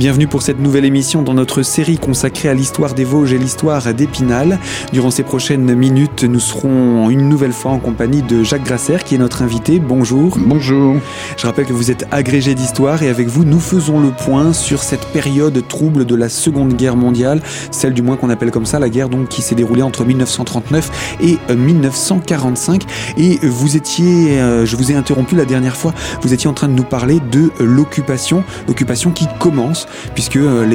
Bienvenue pour cette nouvelle émission dans notre série consacrée à l'histoire des Vosges et l'histoire d'Épinal. Durant ces prochaines minutes, nous serons une nouvelle fois en compagnie de Jacques Grasser qui est notre invité. Bonjour. Bonjour. Je rappelle que vous êtes agrégé d'histoire et avec vous, nous faisons le point sur cette période trouble de la Seconde Guerre mondiale, celle du moins qu'on appelle comme ça, la guerre donc qui s'est déroulée entre 1939 et 1945. Et vous étiez, euh, je vous ai interrompu la dernière fois, vous étiez en train de nous parler de l'occupation, l'occupation qui commence puisque euh,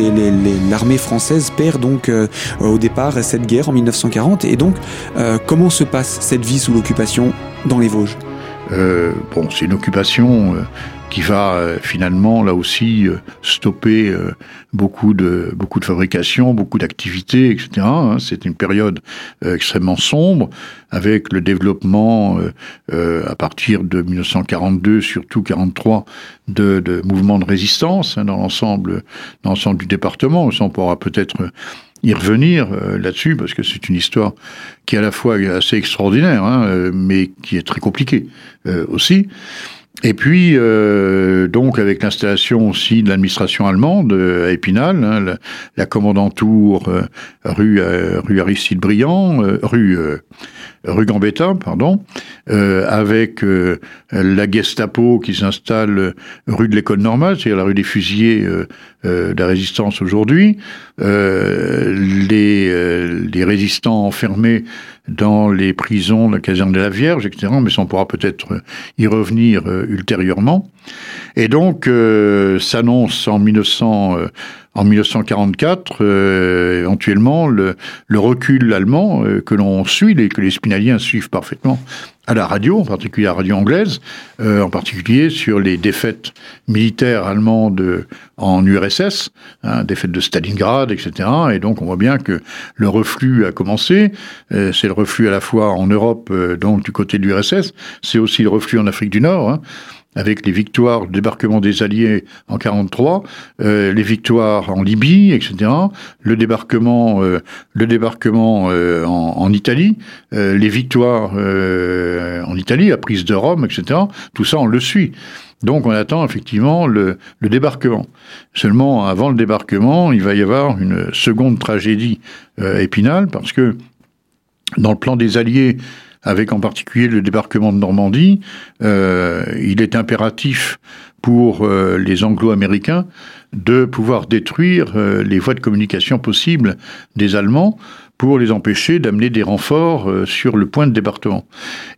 l'armée française perd donc euh, au départ cette guerre en 1940. Et donc, euh, comment se passe cette vie sous l'occupation dans les Vosges? Bon, c'est une occupation qui va finalement là aussi stopper beaucoup de beaucoup de fabrication, beaucoup d'activités, etc. Hein. C'est une période extrêmement sombre avec le développement à partir de 1942, surtout 43, de, mouvements de résistance hein, dans l'ensemble l'ensemble du département. On pourra peut-être y revenir là-dessus parce que c'est une histoire qui est à la fois assez extraordinaire, hein, mais qui est très compliquée aussi. Et puis, euh, donc, avec l'installation aussi de l'administration allemande à Épinal, hein, la, la, commandantour euh, rue, euh, rue Aristide Briand, rue, rue Gambetta, pardon, avec la Gestapo qui s'installe rue de l'École normale, c'est-à-dire la rue des fusiliers de la résistance aujourd'hui, les, résistants enfermés dans les prisons, la caserne de la Vierge, etc. Mais on pourra peut-être y revenir euh, ultérieurement. Et donc, euh, s'annonce en 1900, euh, en 1944, euh, éventuellement, le, le, recul allemand que l'on suit, et que les spinaliens suivent parfaitement à la radio, en particulier à la radio anglaise, en particulier sur les défaites militaires allemandes en URSS, hein, défaites de Stalingrad, etc. Et donc, on voit bien que le reflux a commencé. c'est le reflux à la fois en Europe, donc du côté de l'URSS, c'est aussi le reflux en Afrique du Nord. Hein, avec les victoires, le débarquement des Alliés en 43, euh, les victoires en Libye, etc., le débarquement, euh, le débarquement euh, en, Italie, euh, les victoires euh, en Italie, la prise de Rome, etc., tout ça on le suit. Donc on attend effectivement le, le, débarquement. Seulement avant le débarquement, il va y avoir une seconde tragédie épinale parce que dans le plan des Alliés, avec en particulier le débarquement de Normandie, euh, il est impératif pour euh, les Anglo-Américains de pouvoir détruire euh, les voies de communication possibles des Allemands pour les empêcher d'amener des renforts euh, sur le point de débarquement.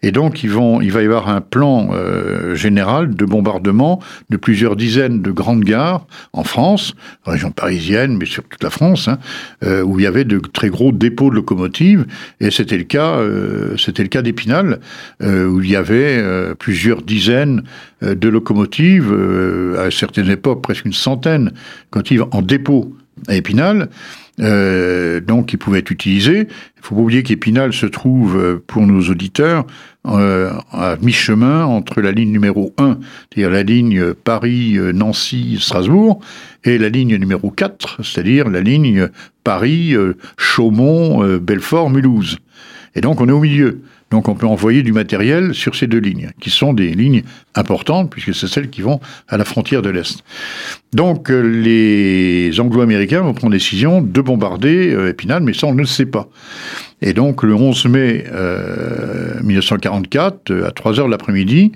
Et donc, ils vont, il va y avoir un plan euh, général de bombardement de plusieurs dizaines de grandes gares en France, région parisienne, mais sur toute la France, hein, euh, où il y avait de très gros dépôts de locomotives. Et c'était le cas, euh, c'était le cas d'Épinal, euh, où il y avait euh, plusieurs dizaines de locomotives, à certaines époques presque une centaine, quand ils en dépôt à Épinal. Euh, donc qui pouvaient être utilisés. Il faut pas oublier qu'Épinal se trouve, euh, pour nos auditeurs, euh, à mi-chemin entre la ligne numéro 1, c'est-à-dire la ligne Paris-Nancy-Strasbourg, et la ligne numéro 4, c'est-à-dire la ligne Paris-Chaumont-Belfort-Mulhouse. Et donc on est au milieu. Donc on peut envoyer du matériel sur ces deux lignes, qui sont des lignes importantes, puisque c'est celles qui vont à la frontière de l'Est. Donc euh, les Anglo-Américains vont prendre décision de bombarder euh, Épinal, mais ça on ne le sait pas. Et donc le 11 mai euh, 1944, à 3 heures de l'après-midi,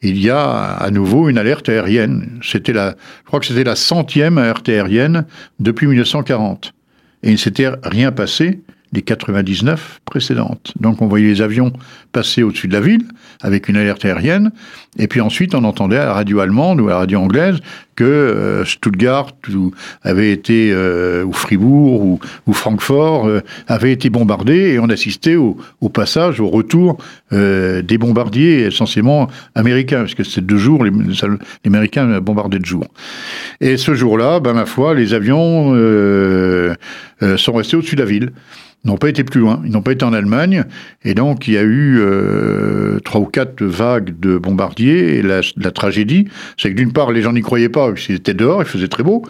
il y a à nouveau une alerte aérienne. C'était la, je crois que c'était la centième alerte aérienne depuis 1940. Et il ne s'était rien passé les 99 précédentes. Donc on voyait les avions passer au-dessus de la ville avec une alerte aérienne, et puis ensuite on entendait à la radio allemande ou à la radio anglaise que euh, Stuttgart ou avait été euh, ou Fribourg ou, ou Francfort euh, avait été bombardé et on assistait au, passage, au retour des bombardiers essentiellement américains, parce que c'était deux jours, les, Américains bombardaient de jour. Et ce jour-là, ben ma foi, les avions sont restés au-dessus de la ville. N'ont pas été plus loin, ils n'ont pas été en Allemagne, et donc il y a eu trois ou quatre vagues de bombardiers, et la tragédie, c'est que d'une part, les gens n'y croyaient pas, parce qu'ils étaient dehors, il faisait très beau,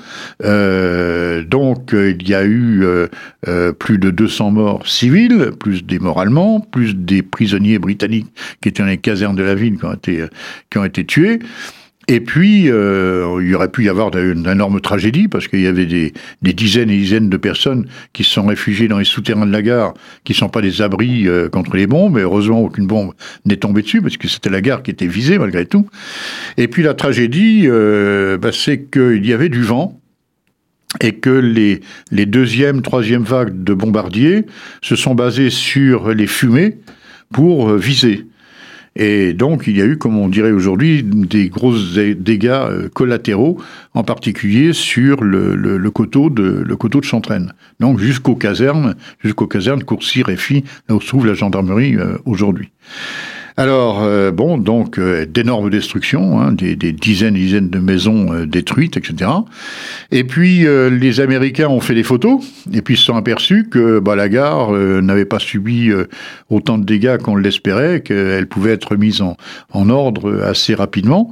euh, donc il y a eu euh, plus de 200 morts civils, plus des morts allemands, plus des prisonniers britanniques qui étaient dans les casernes de la ville qui ont été tués, Et puis, euh, il y aurait pu y avoir d'énormes tragédies, parce qu'il y avait des, dizaines et dizaines de personnes qui se sont réfugiées dans les souterrains de la gare, qui ne sont pas des abris euh, contre les bombes, et heureusement aucune bombe n'est tombée dessus, parce que c'était la gare qui était visée malgré tout. Et puis la tragédie, euh, bah, c'est qu'il y avait du vent, et que les, les deuxième, troisième vagues de bombardiers se sont basées sur les fumées pour viser. Et donc, il y a eu, comme on dirait aujourd'hui, des gros dégâts euh, collatéraux, en particulier sur le, le, coteau de le coteau de Chantraine. Donc, jusqu'aux casernes, jusqu'aux casernes Courcy, Réfi, là où se trouve la gendarmerie euh, aujourd'hui. Alors, euh, bon, donc, euh, d'énormes destructions, hein, des, dizaines et dizaines de maisons euh, détruites, etc. Et puis, les Américains ont fait des photos, et puis ils se sont aperçus que bah, la gare n'avait pas subi autant de dégâts qu'on l'espérait, qu'elle pouvait être mise en, ordre assez rapidement.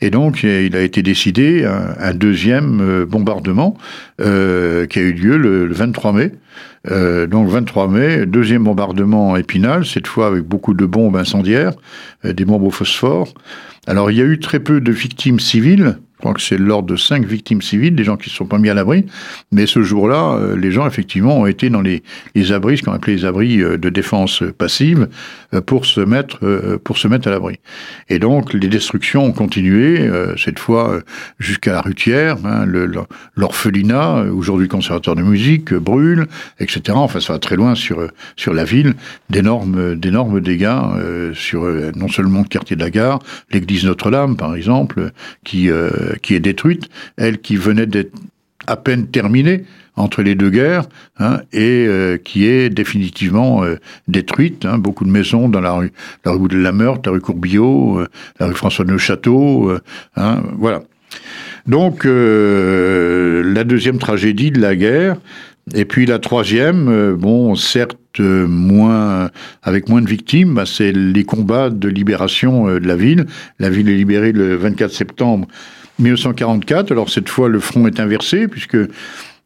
Et donc, il a été décidé un, deuxième bombardement qui a eu lieu le 23 mai. Donc 23 mai, deuxième bombardement Épinal, cette fois avec beaucoup de bombes incendiaires, euh, des bombes au phosphore. Alors il y a eu très peu de victimes civiles, je crois que c'est l'ordre de cinq victimes civiles, des gens qui ne se sont pas mis à l'abri. Mais ce jour-là, euh, les gens, effectivement, ont été dans les, abris, ce qu'on appelait les abris euh, de défense passive, euh, pour se mettre, pour se mettre à l'abri. Et donc, les destructions ont continué, cette fois jusqu'à la Rutière, hein, l'orphelinat, aujourd'hui conservateur de musique, brûle, etc. Enfin, ça va très loin sur, sur la ville, d'énormes, d'énormes dégâts sur non seulement le quartier de la gare, l'église Notre-Dame, par exemple, qui euh, qui est détruite, elle qui venait d'être à peine terminée entre les deux guerres, hein, et euh, qui est définitivement euh, détruite. Hein, beaucoup de maisons dans la rue, la rue de la Meurthe, la rue Courbillot, la rue François de Château, hein, voilà. Donc la deuxième tragédie de la guerre, et puis la troisième, bon, certes moins, avec moins de victimes, bah, c'est les combats de libération de la ville. La ville est libérée le 24 septembre 1944. Alors cette fois, le front est inversé, puisque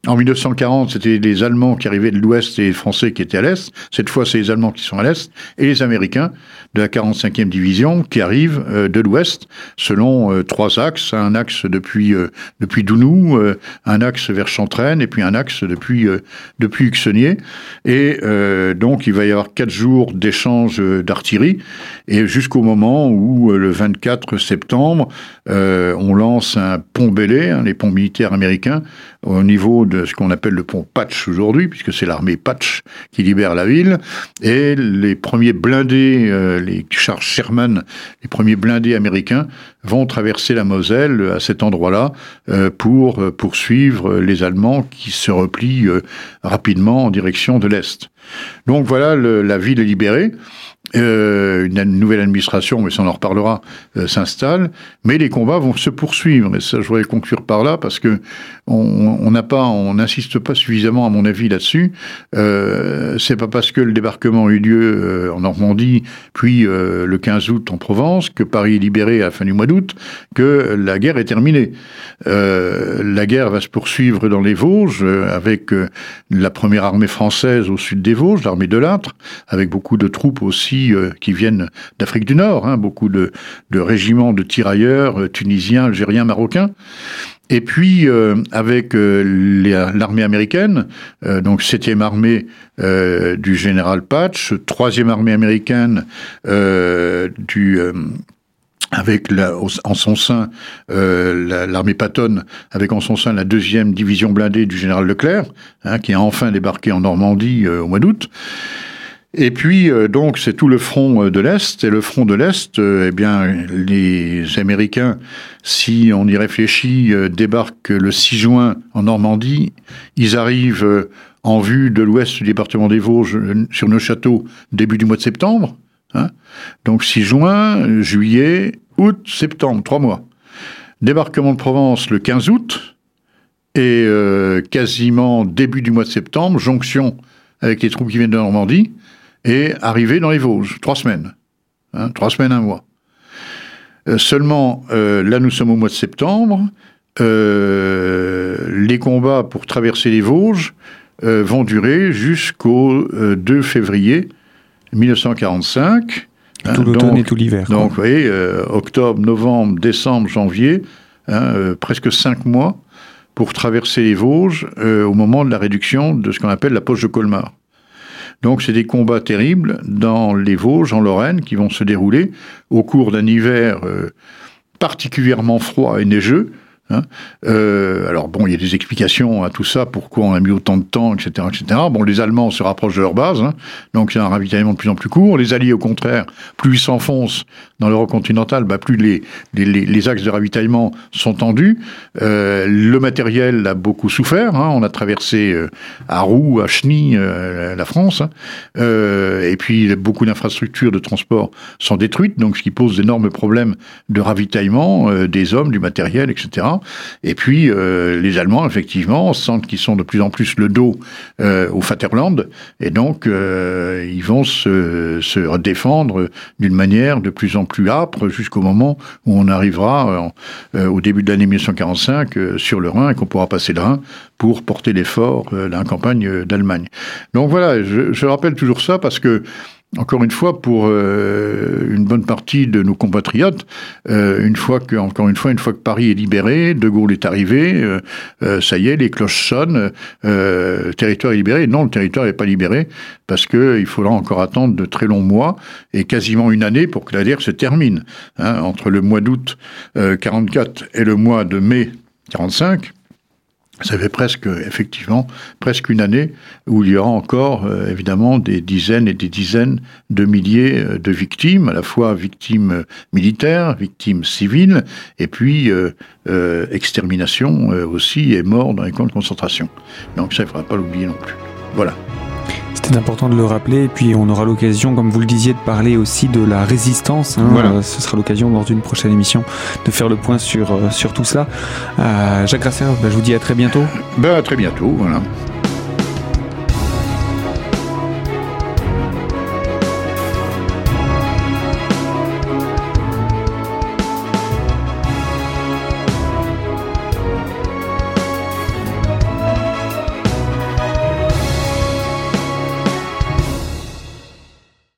en 1940, c'était les Allemands qui arrivaient de l'Ouest et les Français qui étaient à l'Est. Cette fois, c'est les Allemands qui sont à l'Est et les Américains de la 45e division qui arrivent euh, de l'Ouest selon euh, trois axes. Un axe depuis euh, depuis Dounou, un axe vers Chantraine et puis un axe depuis depuis. Et donc, il va y avoir quatre jours d'échange d'artillerie et jusqu'au moment où le 24 septembre, on lance un pont Bélé, hein, les ponts militaires américains, au niveau de ce qu'on appelle le pont Patch aujourd'hui, puisque c'est l'armée Patch qui libère la ville, et les premiers blindés, euh, les chars Sherman, les premiers blindés américains vont traverser la Moselle à cet endroit-là euh, pour euh, poursuivre les Allemands qui se replient rapidement en direction de l'Est. Donc voilà, la ville est libérée. Euh, une nouvelle administration, mais ça on en reparlera, euh, s'installe, mais les combats vont se poursuivre. Et ça, je voudrais conclure par là parce que on n'a pas, on n'insiste pas suffisamment, à mon avis, là-dessus. Euh, c'est pas parce que le débarquement a eu lieu euh, en Normandie, puis le 15 août en Provence, que Paris est libéré à la fin du mois d'août, que la guerre est terminée. la guerre va se poursuivre dans les Vosges avec la première armée française au sud des Vosges, l'armée de Lattre, avec beaucoup de troupes aussi euh, qui viennent d'Afrique du Nord, hein, beaucoup de, régiments de tirailleurs euh, tunisiens, algériens, marocains. Et puis euh, avec l'armée américaine, donc 7e armée du général Patch, 3e armée américaine avec en son sein l'armée Patton, avec en son sein la deuxième division blindée du général Leclerc, hein, qui a enfin débarqué en Normandie au mois d'août. Et puis, euh, donc, c'est tout le front euh, de l'Est. Et le front de l'Est, euh, eh bien, les Américains, si on y réfléchit, débarquent le 6 juin en Normandie. Ils arrivent en vue de l'ouest du département des Vosges, sur nos châteaux, début du mois de septembre. Hein. Donc 6 juin, juillet, août, septembre, trois mois. Débarquement de Provence le 15 août, et quasiment début du mois de septembre, jonction avec les troupes qui viennent de Normandie, et arriver dans les Vosges, trois semaines. Hein, trois semaines, un mois. Euh, seulement, euh, là nous sommes au mois de septembre, euh, les combats pour traverser les Vosges vont durer jusqu'au 2 février 1945. Hein, tout l'automne et tout l'hiver. Donc, vous voyez, octobre, novembre, décembre, janvier, hein, presque cinq mois pour traverser les Vosges au moment de la réduction de ce qu'on appelle la poche de Colmar. Donc, c'est des combats terribles dans les Vosges, en Lorraine, qui vont se dérouler au cours d'un hiver particulièrement froid et neigeux, Hein. Euh, alors bon, il y a des explications à tout ça, pourquoi on a mis autant de temps, etc., etc. Bon, les Allemands se rapprochent de leur base, hein, donc il y a un ravitaillement de plus en plus court. Les Alliés, au contraire, plus ils s'enfoncent dans l'Europe continentale, bah, plus les, les, les, axes de ravitaillement sont tendus. Euh, le matériel a beaucoup souffert. Hein. On a traversé euh, à Roux, à Cheny, euh, la France, hein. euh, et puis beaucoup d'infrastructures de transport sont détruites, donc ce qui pose d'énormes problèmes de ravitaillement des hommes, du matériel, etc. Et puis, euh, les Allemands, effectivement, sentent qu'ils sont de plus en plus le dos euh, au Vaterland, et donc euh, ils vont se, se défendre d'une manière de plus en plus âpre jusqu'au moment où on arrivera au début de l'année 1945 sur le Rhin et qu'on pourra passer le Rhin pour porter l'effort de la campagne d'Allemagne. Donc voilà, je, je rappelle toujours ça parce que encore une fois, pour euh, une bonne partie de nos compatriotes, euh, une fois que, encore une fois, une fois que Paris est libéré, De Gaulle est arrivé, euh, ça y est, les cloches sonnent, le territoire est libéré. Non, le territoire n'est pas libéré parce qu'il faudra encore attendre de très longs mois et quasiment une année pour que la guerre se termine. Hein, entre le mois d'août 44 et le mois de mai 45, ça fait presque, effectivement, presque une année où il y aura encore, euh, évidemment, des dizaines et des dizaines de milliers euh, de victimes, à la fois victimes militaires, victimes civiles, et puis euh, extermination aussi et morts dans les camps de concentration. Donc ça, il ne faudra pas l'oublier non plus. Voilà. C'est important de le rappeler, et puis on aura l'occasion, comme vous le disiez, de parler aussi de la résistance. Hein. Voilà. Ce sera l'occasion lors d'une prochaine émission de faire le point sur, euh, sur tout cela. Euh, Jacques Grasser, bah, je vous dis à très bientôt. Ben, à très bientôt, voilà.